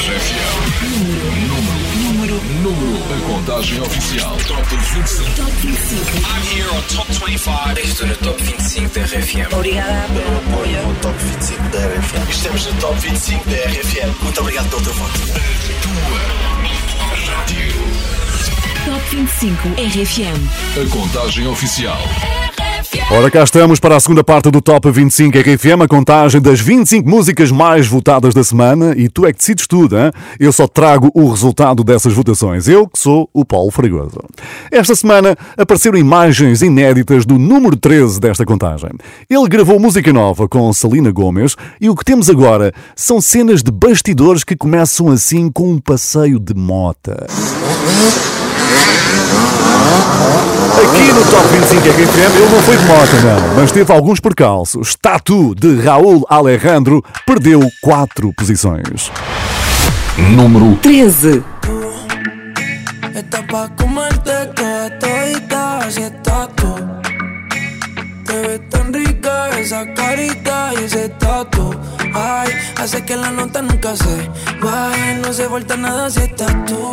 RFM. Número, número, número. A contagem oficial. Top 25. Top 25. I'm here on Top 25. Estou no Top 25 da RFM. Obrigada pelo apoio. no Top 25 da RFM. Estamos no Top 25 da RFM. Muito obrigado pelo teu voto. Rádio. Top 25 RFM. A contagem oficial. Ora, cá estamos para a segunda parte do Top 25 RFM, a contagem das 25 músicas mais votadas da semana e tu é que decides tudo, hein? Eu só trago o resultado dessas votações. Eu que sou o Paulo Fragoso. Esta semana apareceram imagens inéditas do número 13 desta contagem. Ele gravou música nova com Salina Gomes e o que temos agora são cenas de bastidores que começam assim com um passeio de mota. Aqui no Top 25 RFM ele não foi de moto, não, mas teve alguns percalços. Tatu de Raul Alejandro perdeu 4 posições. Número 13. Está pa' comerte toda todita, así estás tú. Te ves tan rica esa carita y ese tatu. Ay, hace que la nota nunca se baje, no se vuelta nada si estás tú.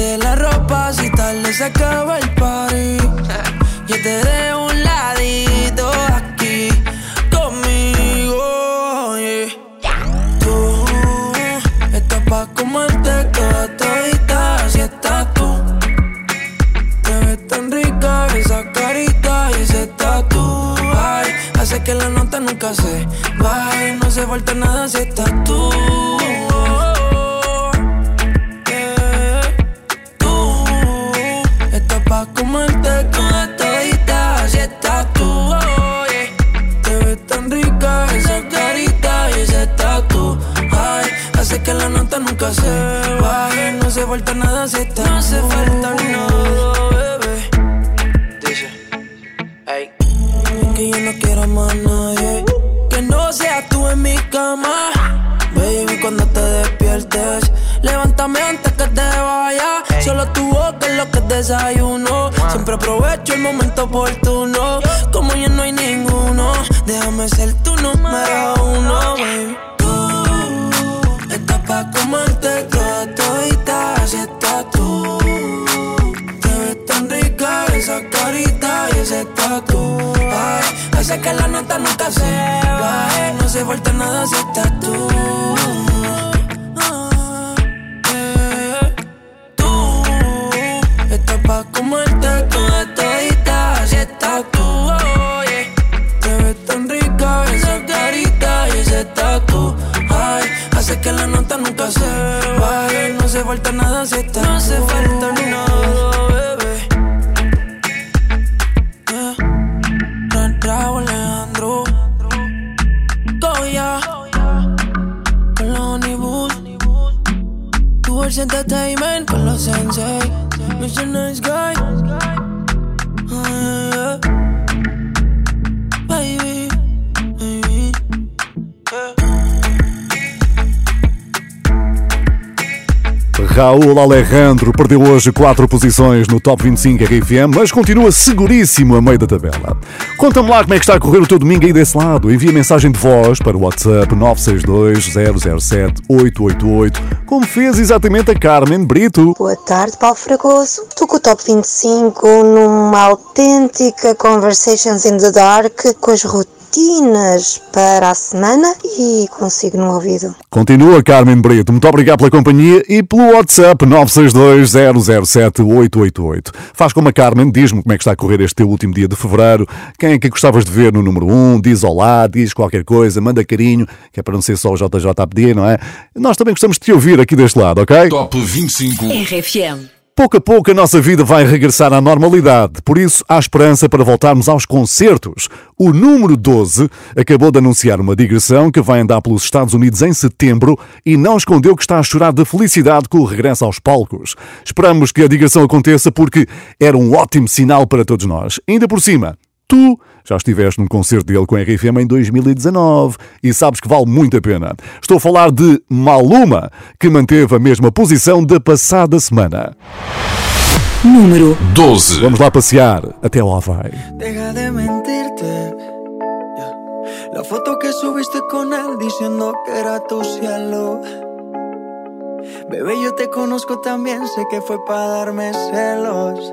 Tráete la ropa si tarde se acaba el party. Yo te dejo un ladito aquí conmigo. yeah. Tú estás pa' comerte toda todita si estás tú. Te ves tan rica esa carita y ese tatu. Ay, hace que la nota nunca se baje, no se falta nada si estás tú. Nunca se baje, no se falta nada si estás No se falta nada, bebé. Dice, hey. Es que yo no quiero más nadie que no seas tú en mi cama. Baby, cuando te despiertes, levántame antes que te vaya. Solo tu boca es lo que desayuno. Siempre aprovecho el momento oportuno. Como ya no hay ninguno, déjame ser número uno, Hace que la nota nunca se baje. No se falta nada si estás tú. Eh. Tú estás pa' comerte toda todita, así estás tú. oh, yeah. Te ves tan rica esa carita y ese tatu. Ay, hace que la nota nunca se baje. No se falta nada si estás No se falta nada, Raul Alejandro perdeu hoje 4 posições no Top 25 RFM, mas continua seguríssimo a meio da tabela. Conta-me lá como é que está a correr o teu domingo aí desse lado. Envia mensagem de voz para o WhatsApp 962-007-888, como fez exatamente a Carmen Brito. Boa tarde, Paulo Fragoso. Estou com o Top 25 numa autêntica Conversations in the Dark com as rotinas para a semana e consigo no ouvido. Continua, Carmen Brito. Muito obrigado pela companhia e pelo WhatsApp 962-007-888. Faz como a Carmen, diz-me como é que está a correr este teu último dia de fevereiro. Quem é que gostavas de ver no número 1? Diz olá, diz qualquer coisa, manda carinho, que é para não ser só o JJ a pedir, não é? Nós também gostamos de te ouvir aqui deste lado, ok? Top 25. RFM. Pouco a pouco a nossa vida vai regressar à normalidade, por isso há esperança para voltarmos aos concertos. O número 12 acabou de anunciar uma digressão que vai andar pelos Estados Unidos em setembro e não escondeu que está a chorar de felicidade com o regresso aos palcos. Esperamos que a digressão aconteça porque era um ótimo sinal para todos nós. Ainda por cima, tu já estiveste num concerto dele com a RFM em 2019 e sabes que vale muito a pena. Estou a falar de Maluma, que manteve a mesma posição da passada semana. Número 12. Vamos lá passear até lá vai. Deja de mentirte. La foto que subiste con él diciendo que era tu cielo. Bebé, yo te conozco también, sé que fue para darme celos.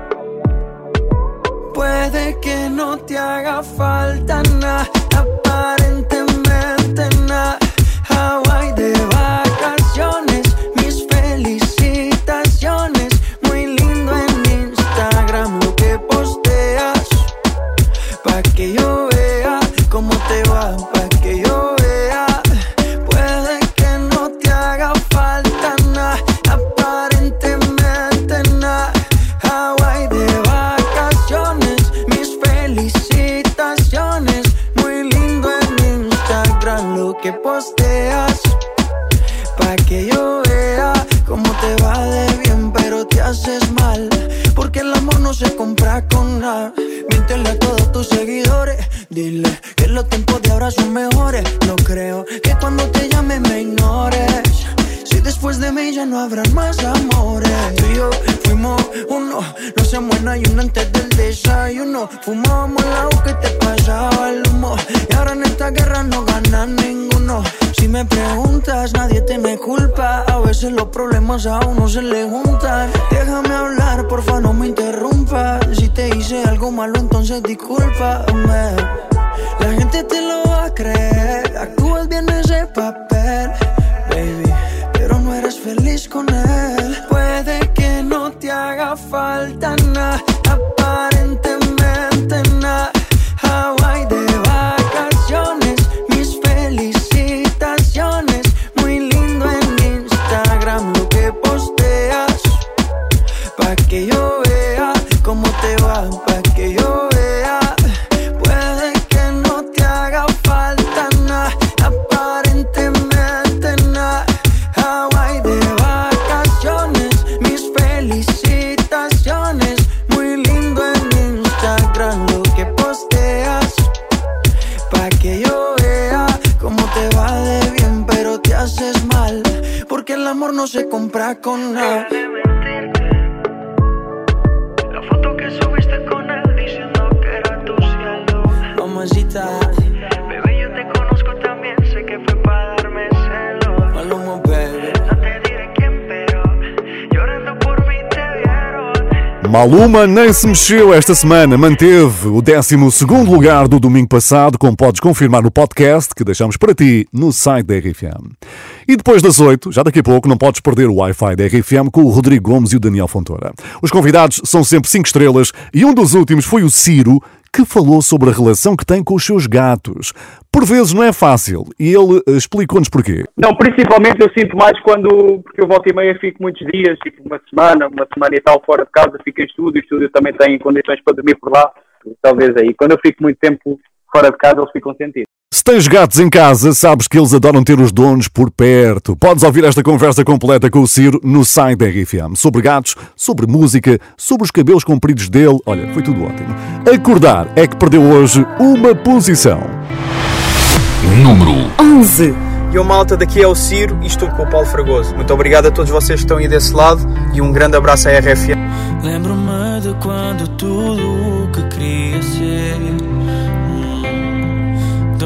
Puede que no te haga falta nada, se compra con nada. Miéntele a todos tus seguidores. Dile que los tiempos de ahora son mejores. No creo que cuando te llame me ignores. Si después de mí ya no habrán más amores. Tú y yo fuimos uno. No se muera y uno antes del desayuno. Fumábamos el agua que te pasaba el humo. Y ahora en esta guerra no gana ninguno. Si me preguntas, nadie tiene culpa. A veces los problemas a uno se le juntan. Déjame hablar, porfa, no me interrumpas. Si te hice algo malo, entonces discúlpame. La gente te lo va a creer. Actúas bien ese papel, baby. Pero no eres feliz con él. Puede que no te haga falta nada, con nada. La foto que subiste con él diciendo que era tu cielo. Mamacita. Bebé, yo te conozco también, sé que fue para darme celos. Maluma, baby. No te diré quién, pero llorando por mí te vieron. Maluma nem se mexeu esta semana, manteve o 12 lugar do domingo passado, como podes confirmar no podcast que deixamos para ti no site da RFM. E depois das 8, já daqui a pouco, não podes perder o Wi-Fi da RFM com o Rodrigo Gomes e o Daniel Fontoura. Os convidados são sempre 5 estrelas e um dos últimos foi o Ciro, que falou sobre a relação que tem com os seus gatos. Por vezes não é fácil e ele eh, explicou-nos porquê. Não, principalmente eu sinto mais quando, porque eu volto e meia fico muitos dias, tipo uma semana, uma semana e tal fora de casa, fico em estúdio, o estúdio também tem condições para dormir por lá, talvez aí. Quando eu fico muito tempo fora de casa, eles ficam sentidos. Se tens gatos em casa, sabes que eles adoram ter os donos por perto. Podes ouvir esta conversa completa com o Ciro no site da RFM. Sobre gatos, sobre música, sobre os cabelos compridos dele. Olha, foi tudo ótimo. Acordar é que perdeu hoje uma posição. Número 11. E o malta daqui é o Ciro e estou com o Paulo Fragoso. Muito obrigado a todos vocês que estão aí desse lado e um grande abraço à RFM. Lembro-me de quando tudo o que queria ser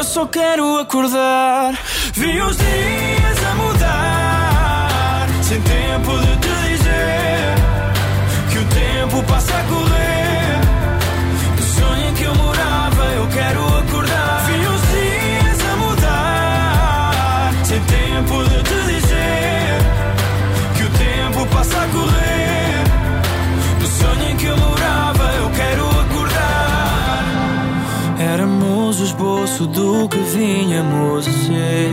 Eu só quero acordar. Vi os dias a mudar. Sem tempo de te dizer que o tempo passa a correr. Éramos o esboço do que vinhamos a ser.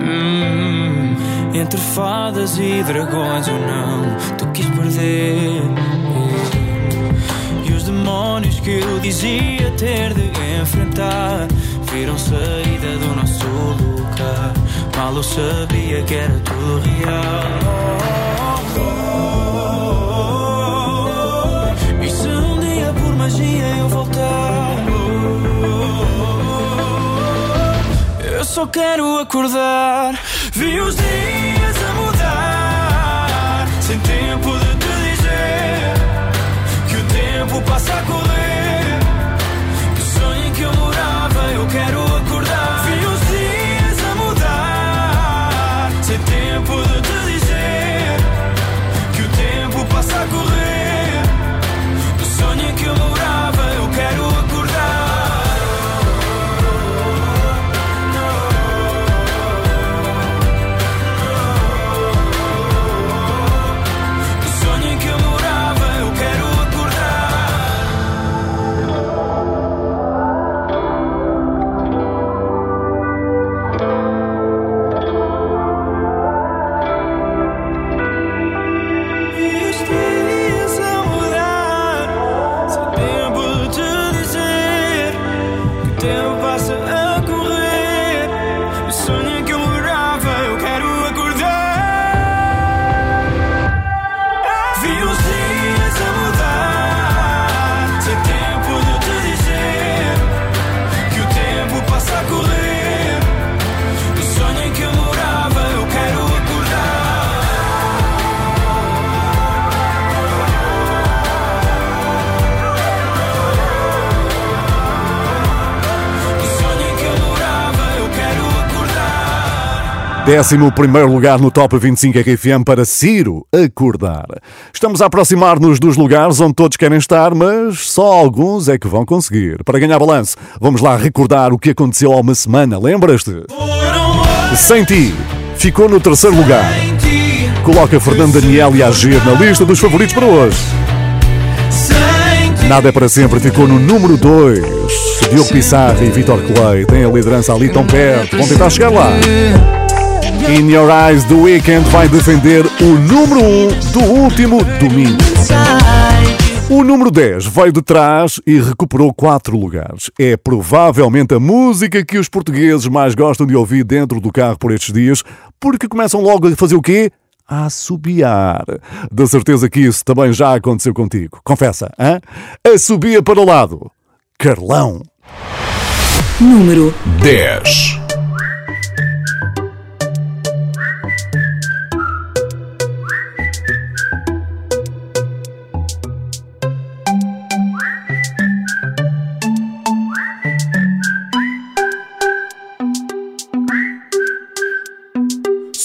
Hum, entre fadas e dragões, eu não te quis perder. E os demónios que eu dizia ter de enfrentar viram saída do nosso lugar. Mal eu sabia que era tudo real. E se um dia por magia eu voltar? Só quero acordar. Vi os dias a mudar. Sem tempo de te dizer que o tempo passa a correr. Do sonho em que eu morava, eu quero Décimo primeiro lugar no Top 25 RFM para Ciro acordar. Estamos a aproximar-nos dos lugares onde todos querem estar, mas só alguns é que vão conseguir. Para ganhar balanço, vamos lá recordar o que aconteceu há uma semana, lembras-te? Sem ti, ficou no terceiro lugar. Coloca Fernando Daniel e Agir na lista dos favoritos para hoje. Nada é para sempre, ficou no número 2. Diogo Pissarra e Vitor Clay têm a liderança ali tão perto, vão tentar chegar lá. In Your Eyes, The Weeknd vai defender o número 1 um do último domingo. O número 10 veio de trás e recuperou 4 lugares. É provavelmente a música que os portugueses mais gostam de ouvir dentro do carro por estes dias, porque começam logo a fazer o quê? A assobiar. Da certeza que isso também já aconteceu contigo. Confessa, hã? Assobia para o lado. Carlão. número 10.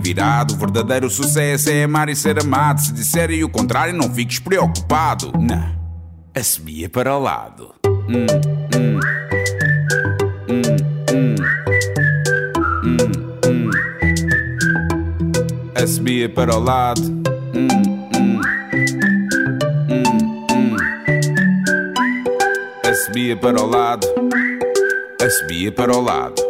virado. O verdadeiro sucesso é amar e ser amado. Se disserem o contrário, não fiques preocupado. Não, assobia para o lado. Hum, hum. Para o lado. Hum, hum. Hum, hum. para o lado, subia para o lado.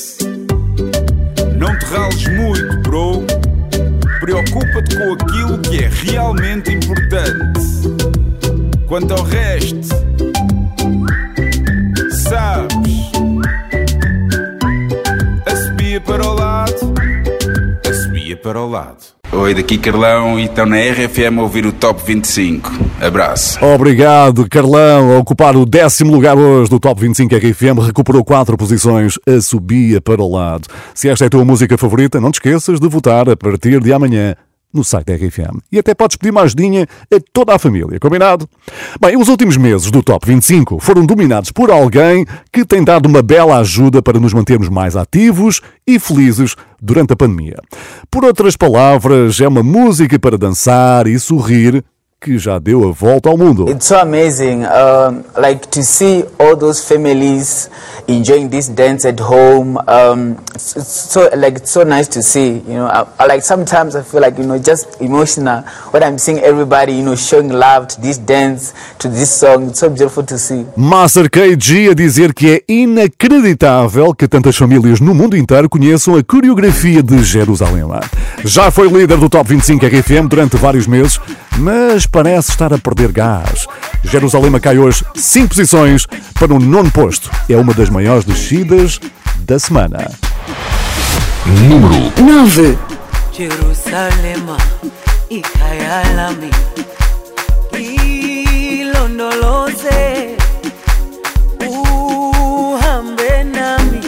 Rales muito, bro. Preocupa-te com aquilo que é realmente importante. Quanto ao resto, sabes? A subia para o lado, a subia para o lado. Oi, daqui Carlão e estão na RFM a ouvir o Top 25. Abraço. Obrigado, Carlão. A ocupar o décimo lugar hoje do Top 25 RFM, recuperou quatro posições, a subia para o lado. Se esta é a tua música favorita, não te esqueças de votar a partir de amanhã no site da RFM. E até podes pedir uma ajudinha a toda a família, combinado? Bem, os últimos meses do Top 25 foram dominados por alguém que tem dado uma bela ajuda para nos mantermos mais ativos e felizes durante a pandemia. Por outras palavras, é uma música para dançar e sorrir que já deu a volta ao mundo. It's so amazing, um, like to see all those families enjoying this dance at home. Um, it's, it's so like it's so nice to see. You know, I, I, like sometimes I feel like you know just emotional when I'm seeing everybody you know showing love to this dance, to this song. It's so beautiful to see. Master KG a dizer que é inacreditável que tantas famílias no mundo inteiro conheçam a coreografia de Jerusalém. Já foi líder do Top 25 RFM durante vários meses, mas parece estar a perder gás. Jerusalém cai hoje 5 posições para o nono posto. É uma das maiores descidas da semana. Número 9 Jerusalem ikayalami ilondoloze uhambe nami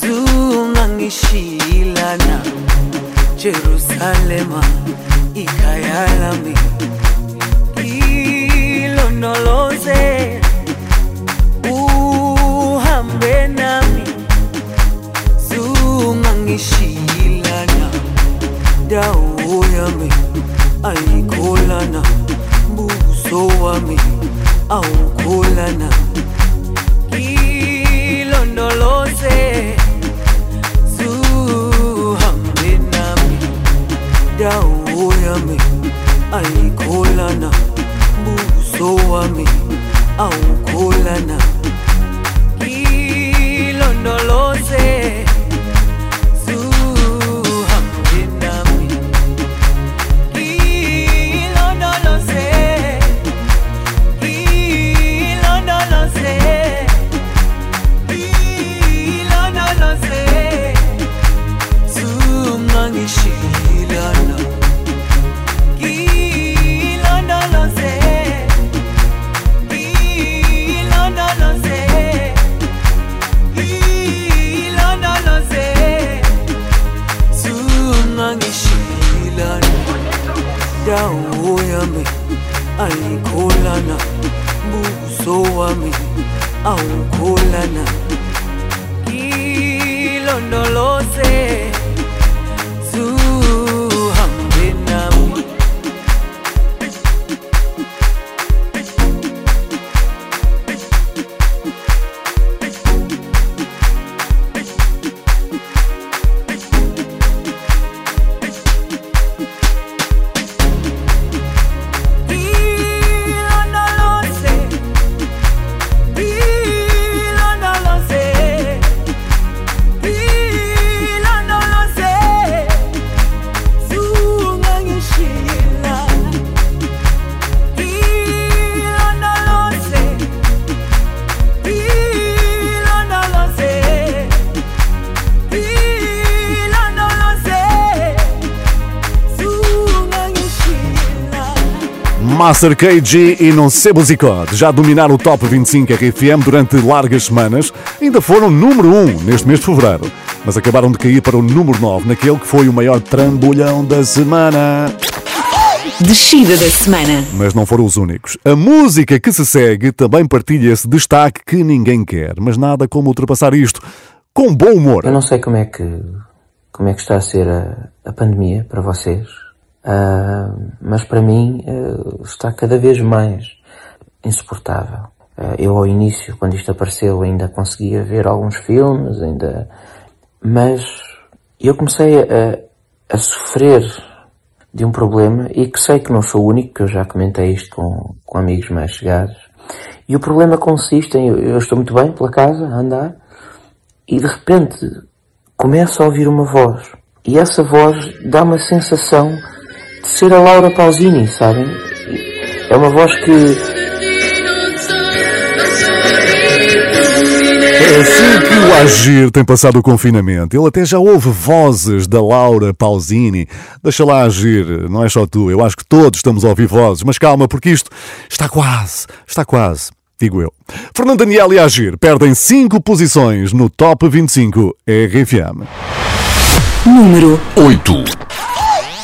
zungangishilana Jerusalema ikayalami. Ilondoloze uhambe nami. Zungangishilana. Dawo yami ayikholana buso wami awukholana ilondoloze yami ayikholana buso wami awukholana ilondoloze awukholana ilondoloze Master KG e não sei Musicode já dominaram o Top 25 RFM durante largas semanas. Ainda foram número 1 neste mês de fevereiro, mas acabaram de cair para o número 9, naquele que foi o maior trambolhão da semana. Descida da semana. Mas não foram os únicos. A música que se segue também partilha esse destaque que ninguém quer, mas nada como ultrapassar isto com bom humor. Eu não sei como é que como é que está a ser a, a pandemia para vocês, uh, mas para mim uh, está cada vez mais insuportável. Uh, eu ao início, quando isto apareceu, ainda conseguia ver alguns filmes, ainda, mas eu comecei a, a sofrer de um problema e que sei que não sou o único, que eu já comentei isto com, com amigos mais chegados. E o problema consiste em, eu estou muito bem pela casa, a andar, e de repente começo a ouvir uma voz. E essa voz dá uma sensação ser a Laura Pausini, sabem? É uma voz que É assim que o Agir tem passado o confinamento. Ele até já ouve vozes da Laura Pausini. Deixa lá agir, não é só tu. Eu acho que todos estamos a ouvir vozes. Mas calma, porque isto está quase, está quase. Digo eu. Fernando Daniel e Agir perdem 5 posições no Top 25 RFM. Número 8.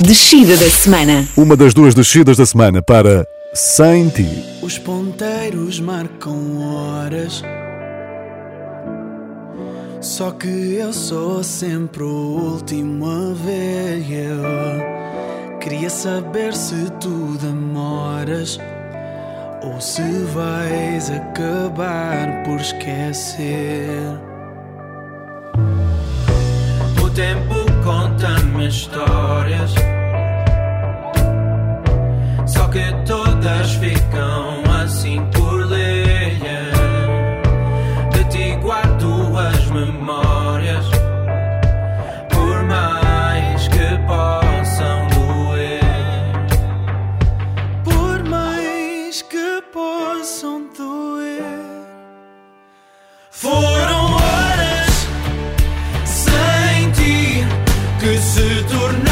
Descida da semana. Uma das duas descidas da semana para Sem Ti. Os ponteiros marcam horas. Só que eu sou sempre o último a ver. Eu queria saber se tu demoras ou se vais acabar por esquecer. O tempo conta-me histórias. Só que todas ficam assim por ler. De ti guardo as memórias. Que se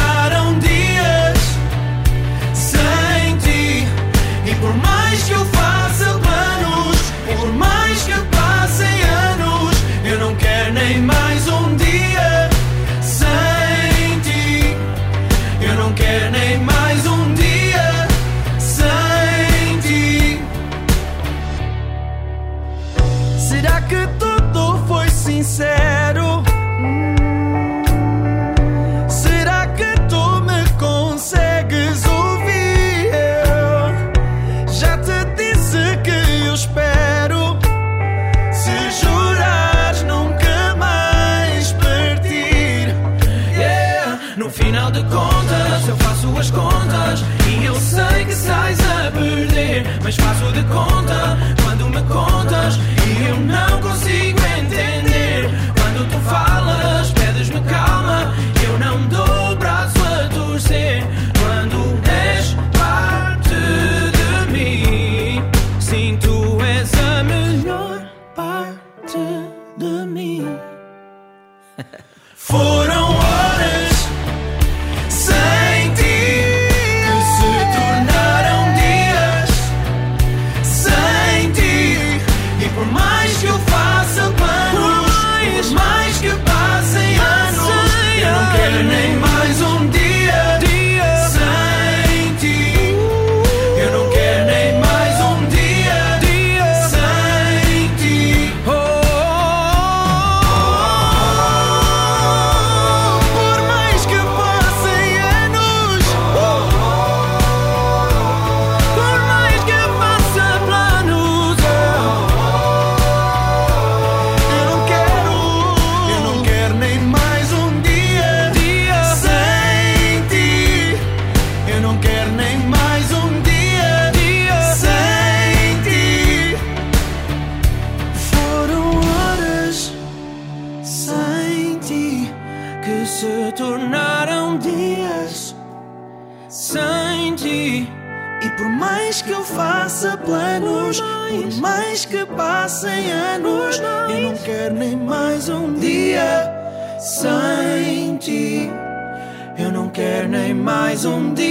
sem ti.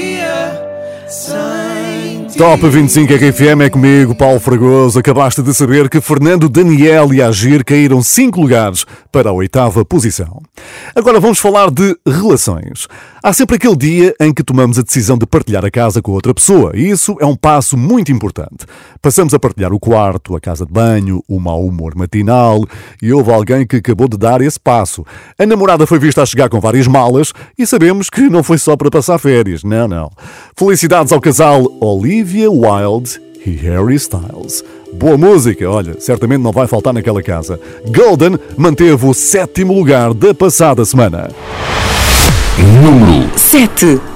Top 25 RFM é comigo, Paulo Fragoso. Acabaste de saber que Fernando Daniel e Agir caíram 5 lugares para a oitava posição. Agora vamos falar de relações. Há sempre aquele dia em que tomamos a decisão de partilhar a casa com outra pessoa, e isso é um passo muito importante. Passamos a partilhar o quarto, a casa de banho, o mau humor matinal, e houve alguém que acabou de dar esse passo. A namorada foi vista a chegar com várias malas e sabemos que não foi só para passar férias. Não, não. Felicidades ao casal Olivia Wilde e Harry Styles. Boa música, olha, certamente não vai faltar naquela casa. Golden manteve o sétimo lugar da passada semana. Número 7.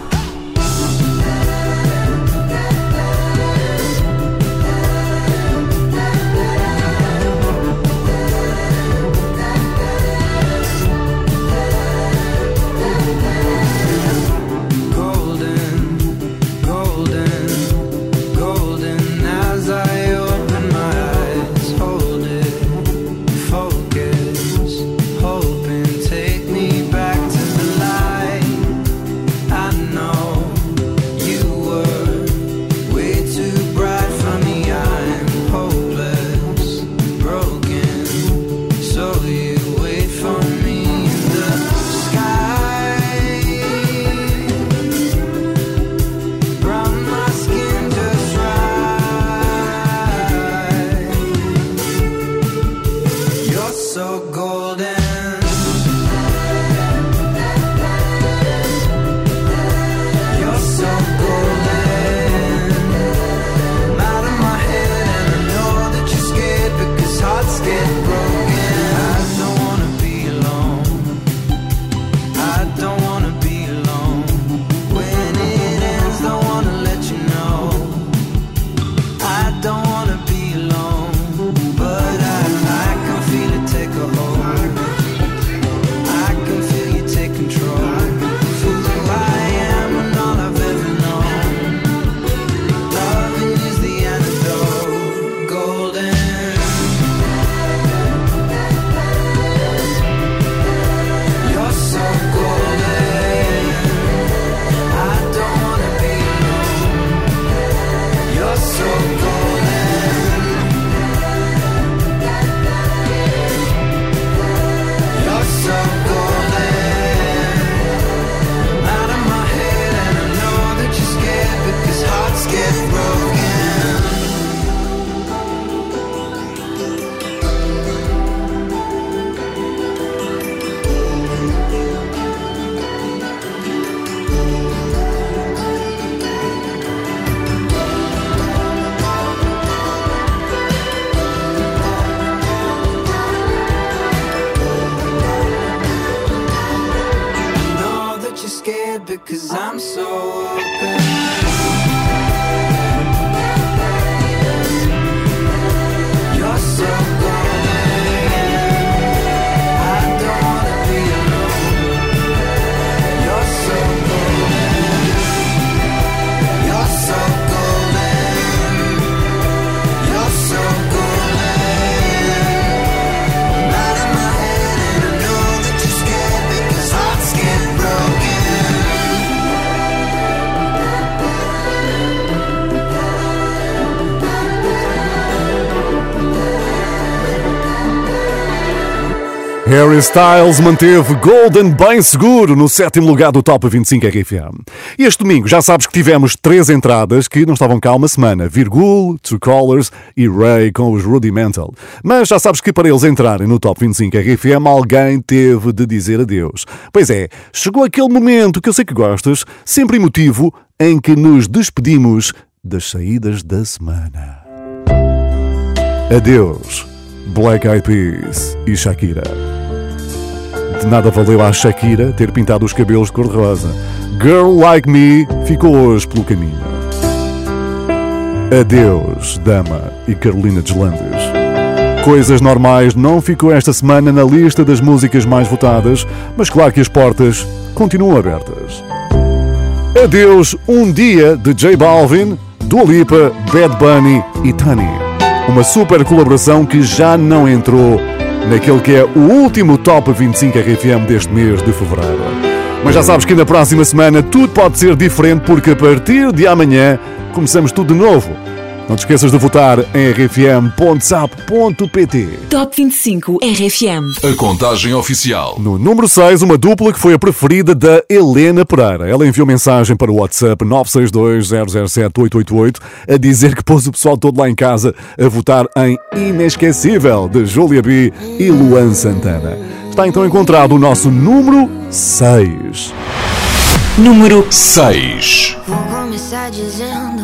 Harry Styles manteve Golden bem seguro no sétimo lugar do Top 25 RFM. E este domingo já sabes que tivemos três entradas que não estavam cá uma semana: Virgul, True Colors e Ray com os Rudimental. Mas já sabes que para eles entrarem no Top 25 RFM alguém teve de dizer adeus. Pois é, chegou aquele momento que eu sei que gostas, sempre emotivo, em que nos despedimos das saídas da semana. Adeus, Black Eyed Peas e Shakira. De nada valeu à Shakira ter pintado os cabelos de cor-de-rosa. Girl Like Me ficou hoje pelo caminho. Adeus, Dama e Carolina Deslandes. Coisas Normais não ficou esta semana na lista das músicas mais votadas, mas claro que as portas continuam abertas. Adeus, Um Dia de J Balvin, Dua Lipa, Bad Bunny e Tani. Uma super colaboração que já não entrou naquele que é o último Top 25 RFM deste mês de fevereiro. Mas já sabes que na próxima semana tudo pode ser diferente porque a partir de amanhã começamos tudo de novo. Não te esqueças de votar em rfm.sap.pt. Top 25 RFM. A contagem oficial. No número 6, uma dupla que foi a preferida da Helena Pereira. Ela enviou mensagem para o WhatsApp 962-007-888 a dizer que pôs o pessoal todo lá em casa a votar em Inesquecível de Júlia B e Luan Santana. Está então encontrado o nosso número 6. Número 6. Vou começar dizendo: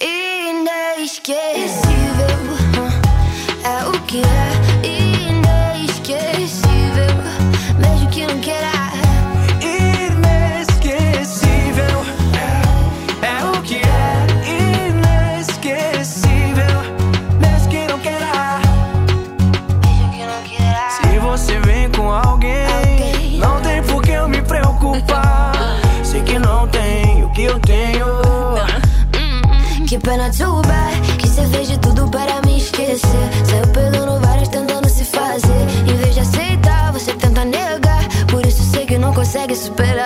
Inesquecível, é o que é too bad Que cê fez de tudo para me esquecer. Saiu pegando várias tentando se fazer. Em vez de aceitar, você tenta negar. Por isso sei que não consegue superar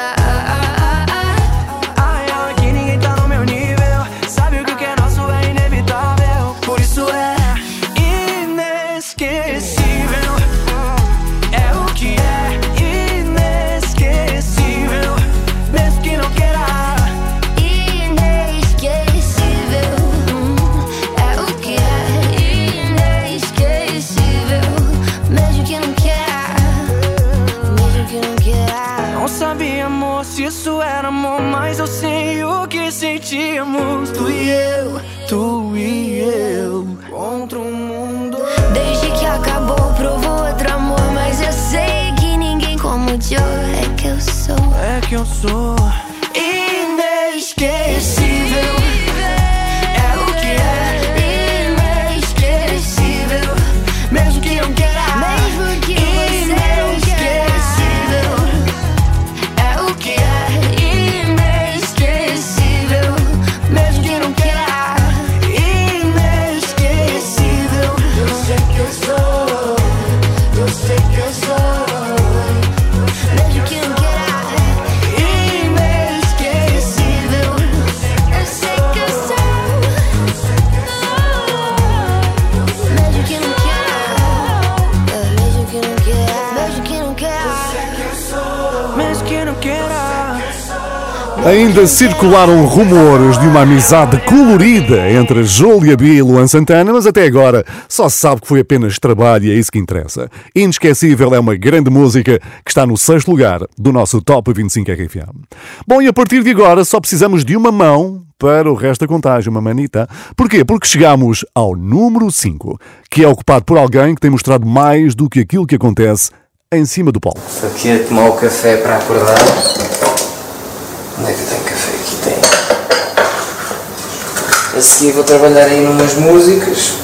Ainda circularam rumores de uma amizade colorida entre Júlia B e Luan Santana, mas até agora só se sabe que foi apenas trabalho e é isso que interessa. Inesquecível é uma grande música que está no sexto lugar do nosso Top 25 RFM. Bom, e a partir de agora só precisamos de uma mão para o resto da contagem, uma manita. Porquê? Porque chegamos ao número 5, que é ocupado por alguém que tem mostrado mais do que aquilo que acontece em cima do palco. Aqui a tomar o café para acordar. Onde é que eu tenho café? Aqui tem. A seguir vou trabalhar aí numas músicas,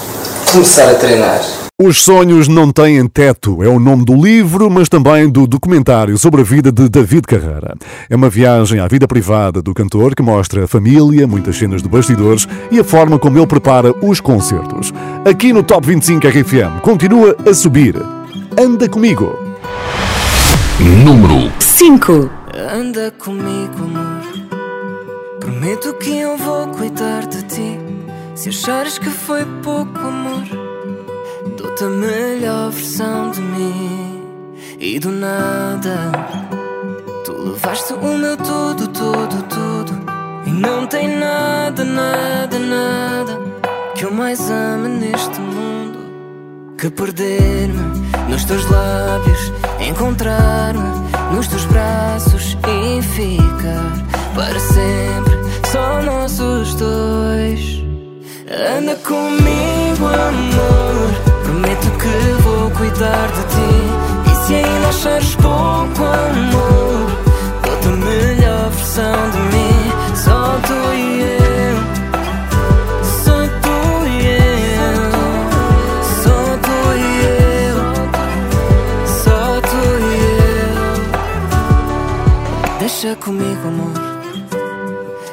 começar a treinar. Os sonhos não têm teto é o nome do livro, mas também do documentário sobre a vida de David Carrera. É uma viagem à vida privada do cantor que mostra a família, muitas cenas de bastidores e a forma como ele prepara os concertos. Aqui no Top 25 RFM continua a subir. Anda comigo. Número 5. Anda comigo, amor. Prometo que eu vou cuidar de ti. Se achares que foi pouco amor, dou-te a melhor versão de mim. E do nada, tu levaste o meu tudo, tudo, tudo. E não tem nada, nada, nada que eu mais ame neste mundo que perder-me nos teus lábios, encontrar-me nos teus braços e ficar para sempre comigo, amor, prometo que vou cuidar de ti. E se ainda achares pouco amor, dou-te a melhor versão de mim. Só tu e eu. Só tu e eu. Só tu e eu. Só tu e eu. Deixa comigo, amor.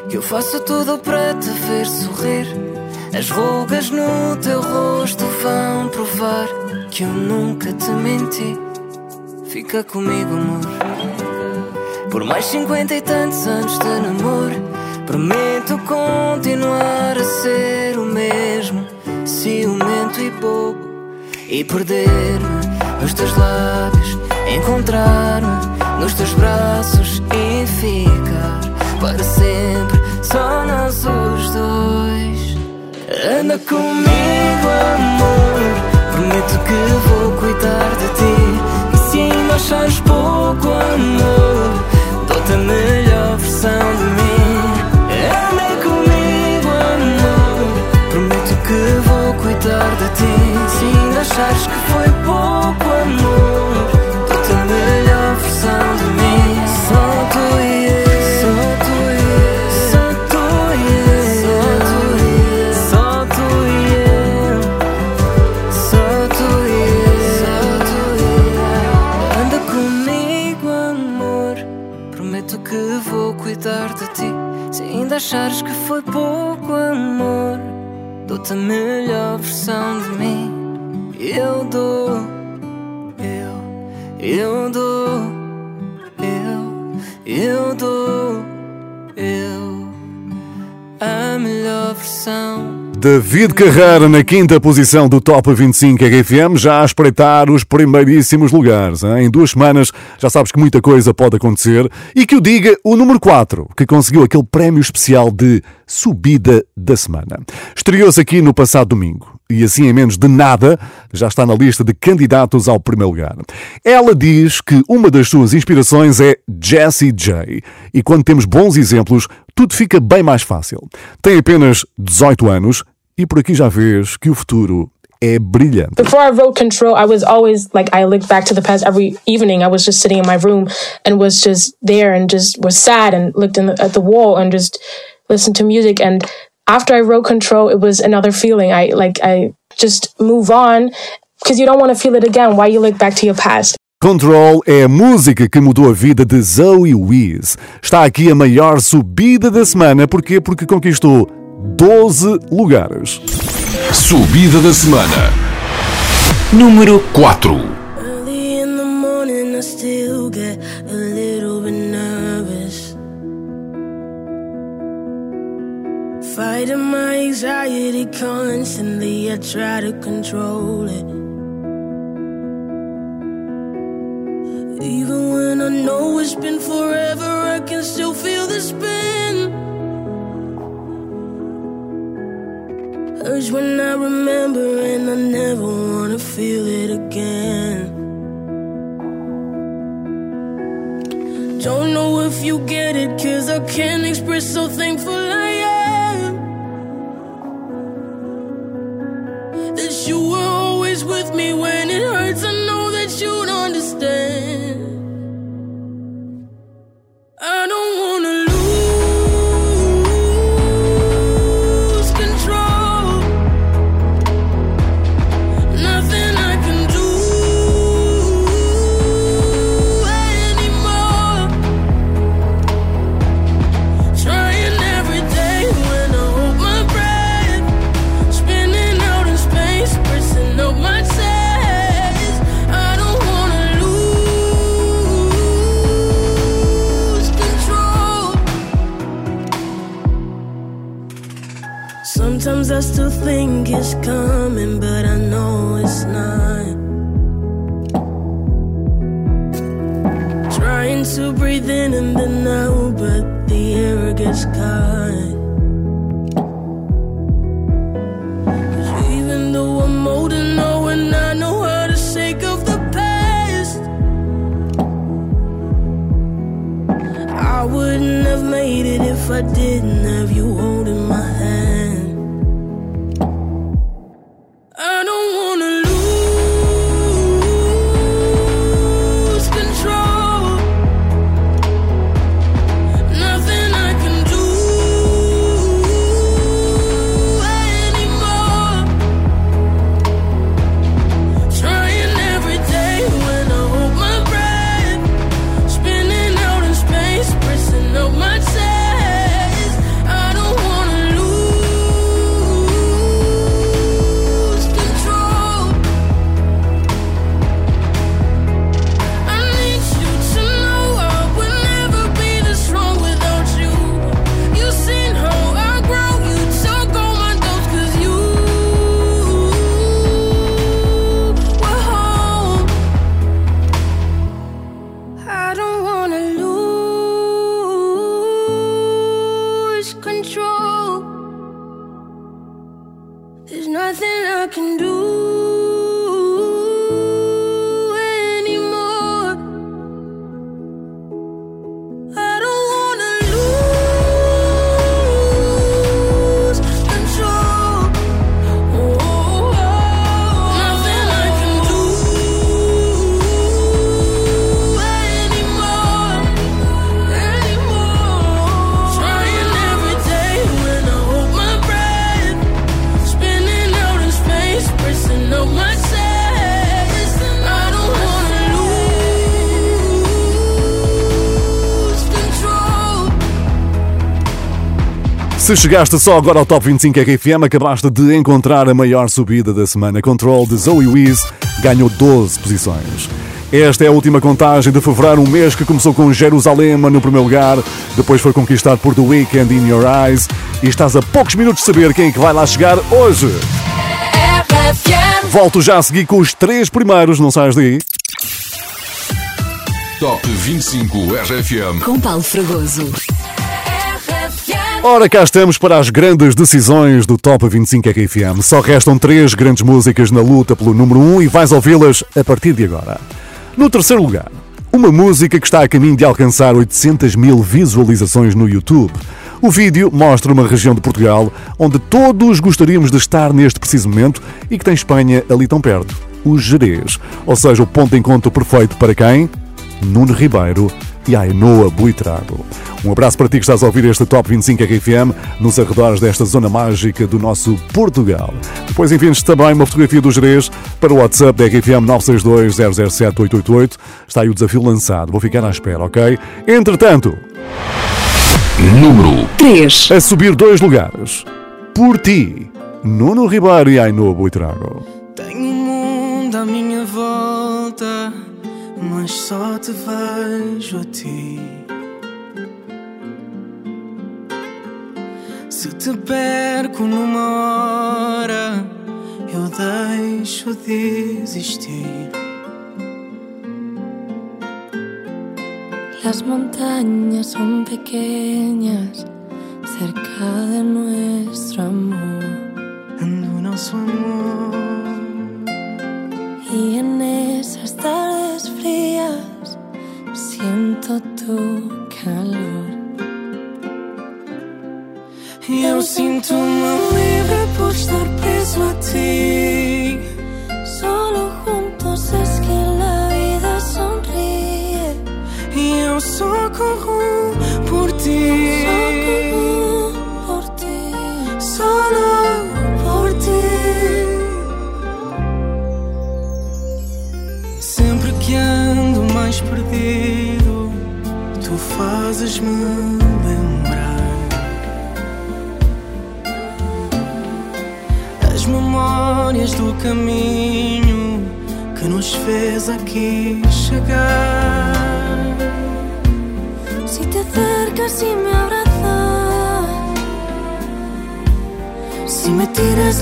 Que eu faço tudo para te ver sorrir. As rugas no teu rosto vão provar que eu nunca te menti. Fica comigo, amor. Por mais cinquenta e tantos anos de namoro, prometo continuar a ser o mesmo, ciumento e bobo. E perder-me nos teus lábios, encontrar-me nos teus braços e ficar para sempre só os dois. Anda comigo, amor. Prometo que vou cuidar de ti. E se ainda achares pouco amor, dou-te a melhor versão de mim. Anda comigo, amor. Prometo que vou cuidar de ti. Se ainda achares que foi pouco amor, de ti. Se ainda achares que foi pouco amor, dou-te a melhor versão de mim. Eu dou, eu, eu dou, eu, eu dou, eu, a melhor versão. David Carreira na quinta posição do Top 25 RFM, já a espreitar os primeiríssimos lugares. hein? Em duas semanas já sabes que muita coisa pode acontecer. E que o diga o número 4, que conseguiu aquele prémio especial de Subida da Semana. Estreou-se aqui no passado domingo. E assim, em menos de nada, já está na lista de candidatos ao primeiro lugar. Ela diz que uma das suas inspirações é Jessie J. E quando temos bons exemplos, tudo fica bem mais fácil. Tem apenas 18 anos e por aqui já vês que o futuro é brilhante. Before I wrote Control, I was always like, I looked back to the past every evening. I was just sitting in my room and was just there and just was sad and looked in the, at the wall and just listened to music. And after I wrote Control, it was another feeling. I like, I just move on because you don't want to feel it again. Why you look back to your past? Control é a música que mudou a vida de Zoe Wiz. Está aqui a maior subida da semana. Porquê? Porque conquistou 12 lugares. Subida da semana. Número 4. Early in the morning. Fighting my anxiety constantly, I try to control it. Even when I know it's been forever, I can still feel the spin. Urge when I remember, and I never wanna feel it again. Don't know if you get it, cause I can't express how thankful I breathe in and then out, but the air gets caught. Se chegaste só agora ao Top 25 RFM, acabaste de encontrar a maior subida da semana. Control de Zoe Wiz ganhou 12 posições. Esta é a última contagem de fevereiro, um mês que começou com Jerusalém no primeiro lugar, depois foi conquistado por The Weeknd in Your Eyes e estás a poucos minutos de saber quem é que vai lá chegar hoje. Volto já a seguir com os três primeiros, não saias daí. Top 25 RFM. Com Paulo Fragoso. Ora, cá estamos para as grandes decisões do Top 25 RFM. Só restam três grandes músicas na luta pelo número 1 um e vais ouvi-las a partir de agora. No terceiro lugar, uma música que está a caminho de alcançar 800 mil visualizações no YouTube. O vídeo mostra uma região de Portugal onde todos gostaríamos de estar neste preciso momento e que tem Espanha ali tão perto, o Jerez. Ou seja, o ponto de encontro perfeito para quem? Nuno Ribeiro e Ainoa Buitrago. Um abraço para ti que estás a ouvir este Top 25 RFM nos arredores desta zona mágica do nosso Portugal. Depois enviamos também uma fotografia do Jerez para o WhatsApp da RFM 962 007 888. Está aí o desafio lançado. Vou ficar à espera, ok? Entretanto... Número 3 A subir dois lugares. Por ti, Nuno Ribeiro e Ainoa Buitrago. Tenho um mundo à minha volta, mas só te vejo a ti. Se te perco numa hora, eu deixo de existir. Las montañas son pequeñas cerca de nuestro amor. Do nosso amor. Y en esas tardes frías siento tu calor. Eu sinto-me livre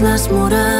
tiras las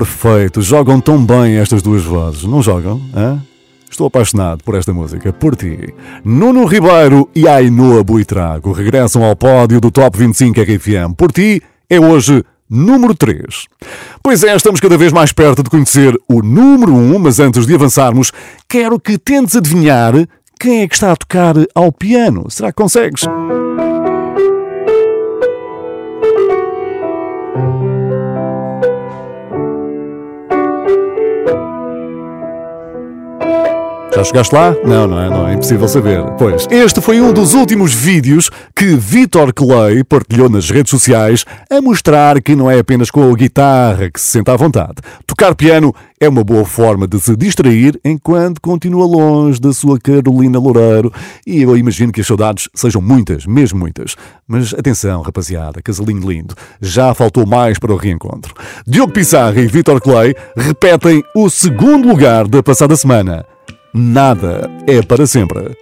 perfeito! Jogam tão bem estas duas vozes, não jogam? hã? Estou apaixonado por esta música, por ti. Nuno Ribeiro e Ainoa Buitrago regressam ao pódio do Top 25 RFM. Por ti é hoje número 3. Pois é, estamos cada vez mais perto de conhecer o número 1, mas antes de avançarmos, quero que tentes adivinhar quem é que está a tocar ao piano. Será que consegues? Já chegaste lá? Não, não é, não é impossível saber. Pois, este foi um dos últimos vídeos que Vitor Clay partilhou nas redes sociais a mostrar que não é apenas com a guitarra que se sente à vontade. Tocar piano é uma boa forma de se distrair enquanto continua longe da sua Carolina Loureiro e eu imagino que as saudades sejam muitas, mesmo muitas. Mas atenção, rapaziada, casalinho lindo, já faltou mais para o reencontro. Diogo Pissarra e Vitor Clay repetem o segundo lugar da passada semana. Nada é para sempre.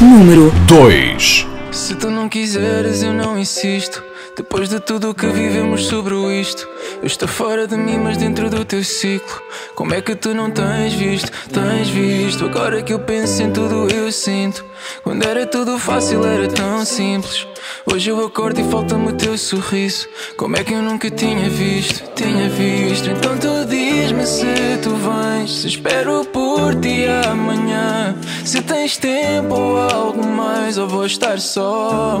Número 2. Se tu não quiseres, eu não insisto. Depois de tudo o que vivemos sobre isto, eu estou fora de mim, mas dentro do teu ciclo. Como é que tu não tens visto? Tens visto? Agora que eu penso em tudo, eu sinto. Quando era tudo fácil, era tão simples. Hoje eu acordo e falta-me o teu sorriso. Como é que eu nunca tinha visto? Tinha visto. Então tu diz-me se tu vens. Se espero por ti amanhã. Se tens tempo ou algo mais, ou vou estar só.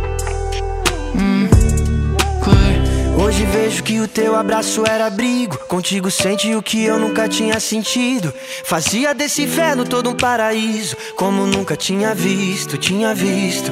Hoje vejo que o teu abraço era abrigo. Contigo sente o que eu nunca tinha sentido. Fazia desse inferno todo um paraíso. Como nunca tinha visto, tinha visto.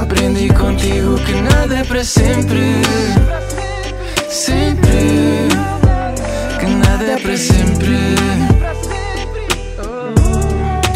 Aprendi contigo que nada é para sempre. Sempre. Que nada é para sempre.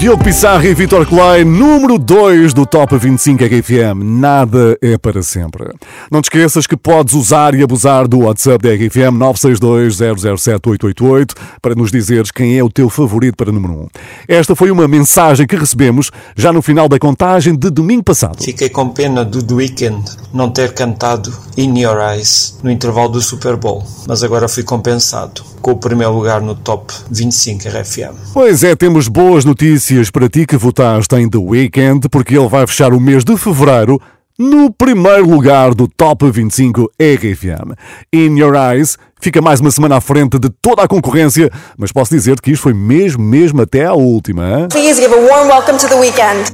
Diogo Pissarra e Vitor Clay, número 2 do Top 25 RFM. Nada é para sempre. Não te esqueças que podes usar e abusar do WhatsApp da RFM 962-007-888 para nos dizeres quem é o teu favorito para número 1. Um. Esta foi uma mensagem que recebemos já no final da contagem de domingo passado. Fiquei com pena do The Weeknd não ter cantado In Your Eyes no intervalo do Super Bowl, mas agora fui compensado com o primeiro lugar no Top 25 RFM. Pois é, temos boas notícias para ti que votaste em The Weeknd, porque ele vai fechar o mês de fevereiro no primeiro lugar do Top 25 RFM. In Your Eyes fica mais uma semana à frente de toda a concorrência, mas posso dizer que isto foi mesmo, mesmo até à última. Please give a warm welcome to The Weeknd.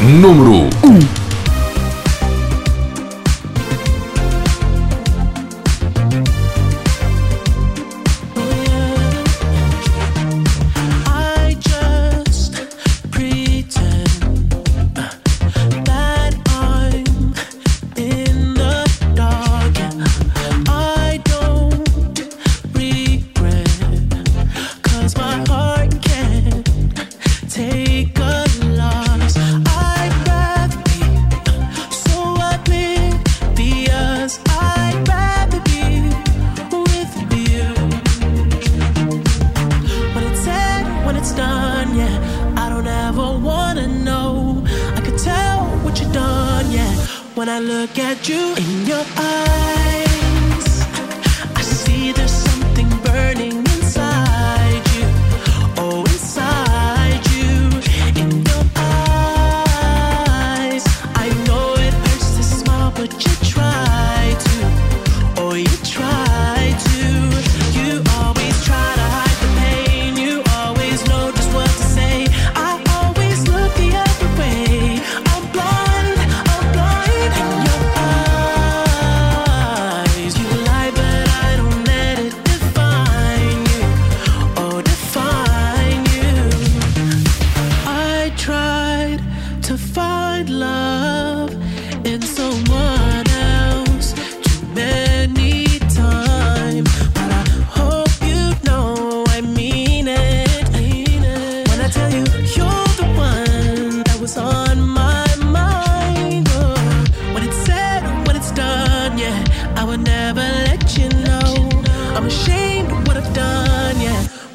Número 1. Take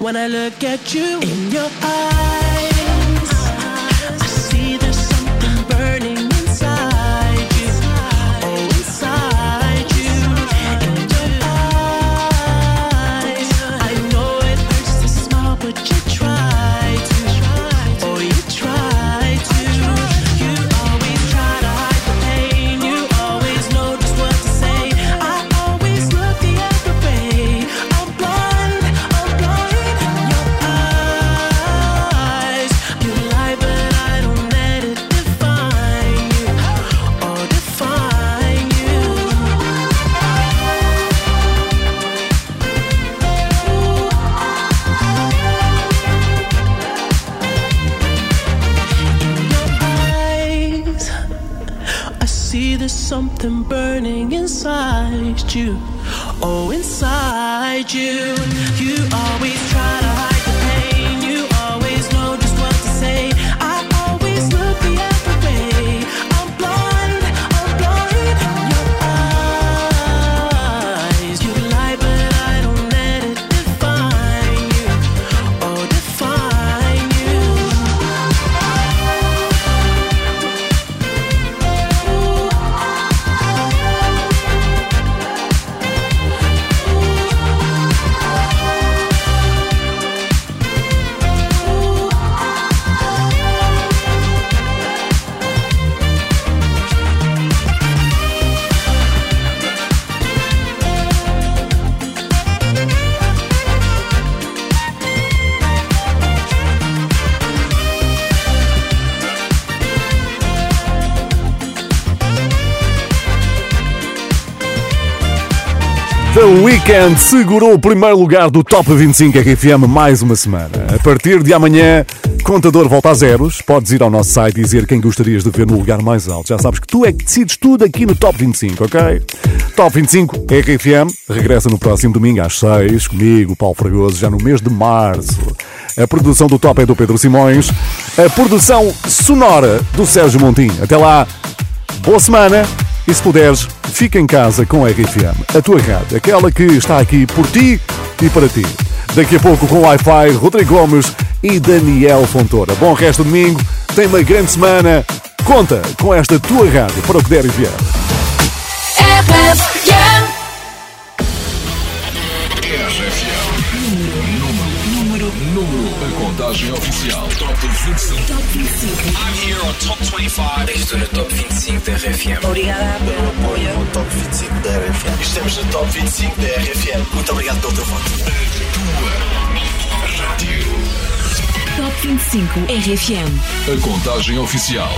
When I look at you The Weeknd segurou o primeiro lugar do Top 25 RFM mais uma semana. A partir de amanhã, contador volta a zeros. Podes ir ao nosso site e dizer quem gostarias de ver no lugar mais alto. Já sabes que tu é que decides tudo aqui no Top 25, ok? Top 25 RFM regressa no próximo domingo às 6, comigo, Paulo Fragoso, já no mês de março. A produção do Top é do Pedro Simões. A produção sonora do Sérgio Montinho. Até lá, boa semana. E se puderes, fica em casa com a RFM, a tua rádio, aquela que está aqui por ti e para ti. Daqui a pouco com Wi-Fi, Rodrigo Gomes e Daniel Fontoura. Bom resto de domingo, tem uma grande semana. Conta com esta tua rádio para o que der e vier. Número, a contagem oficial. Top 25. Top 25. I'm here on Top 25. Estou no Top 25 da RFM. Obrigada pelo apoio ao Top 25 da RFM. Estamos no Top 25 da RFM. Muito obrigado pelo teu voto. Rádio. Top 25 RFM. A contagem oficial.